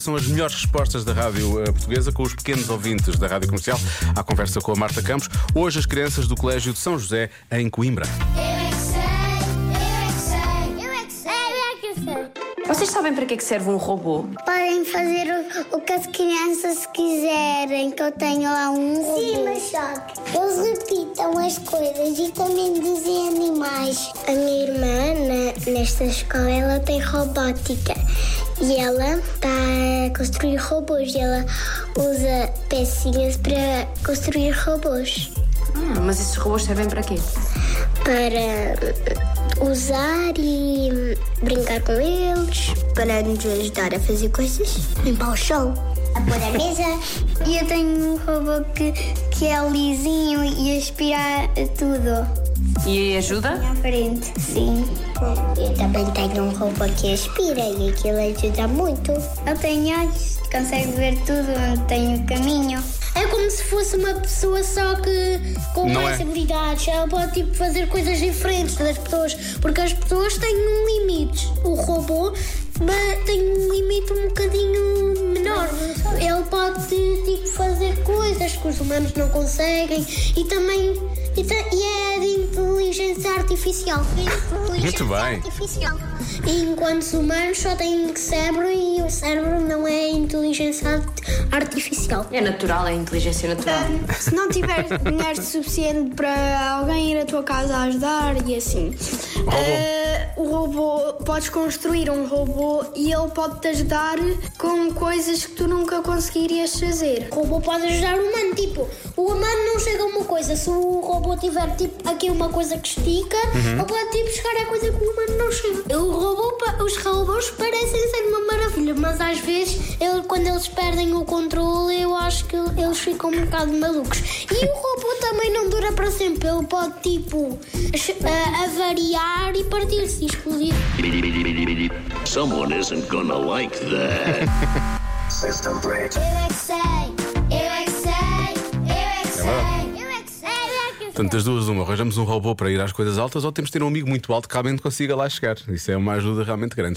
São as melhores respostas da rádio eh, portuguesa com os pequenos ouvintes da rádio comercial à conversa com a Marta Campos. Hoje, as crianças do Colégio de São José, em Coimbra. Eu é que sei, eu é que sei, eu é que sei, eu é que sei. Vocês sabem para que é que serve um robô? Podem fazer o, o que as crianças quiserem, que eu tenho lá um robô. Sim, mas só que eles repitam as coisas e também dizem A minha irmã, na- nesta escola, ela tem robótica. E ela está a construir robôs. E ela usa pecinhas para construir robôs. Ah, mas esses robôs servem para quê? para usar e brincar com eles, para nos ajudar a fazer coisas, limpar o chão, a pôr a mesa. E eu tenho um robô que, que é lisinho e aspira tudo. E ajuda? À frente, sim. Eu também tenho um robô que aspira e aquilo ajuda muito. Ele tem olhos, consegue ver tudo onde tem o caminho. É como se fosse uma pessoa só que com Não mais é. habilidades. Ela pode tipo, fazer coisas diferentes das pessoas, porque as pessoas têm um limite. O robô tem um limite coisas que os humanos não conseguem e também. E, e é de inteligência artificial. Inteligência bem. Artificial. Enquanto os humanos só têm cérebro e o cérebro não é inteligência art- artificial. É natural, é inteligência natural. Se não tiver dinheiro suficiente para alguém ir à tua casa a ajudar e assim, eh, o robô, podes construir um robô e ele pode te ajudar com coisas que tu nunca conseguirias fazer. O robô pode ajudar o humano, tipo, o humano não chega a uma coisa, se o robô tiver tipo aqui uma coisa que estica, ele pode tipo chegar a coisa que o humano não chega. O robô, os robôs parecem ser uma maravilha, mas às vezes ele, quando eles perdem o controle, eu acho que eles ficam um bocado malucos. E o robô também não dura para sempre, ele pode tipo a- avariar e partir-se e explodir. Someone isn't gonna like that. System break. Portanto, das duas, uma, arranjamos um robô para ir às coisas altas ou temos de ter um amigo muito alto que realmente consiga lá chegar. Isso é uma ajuda realmente grande.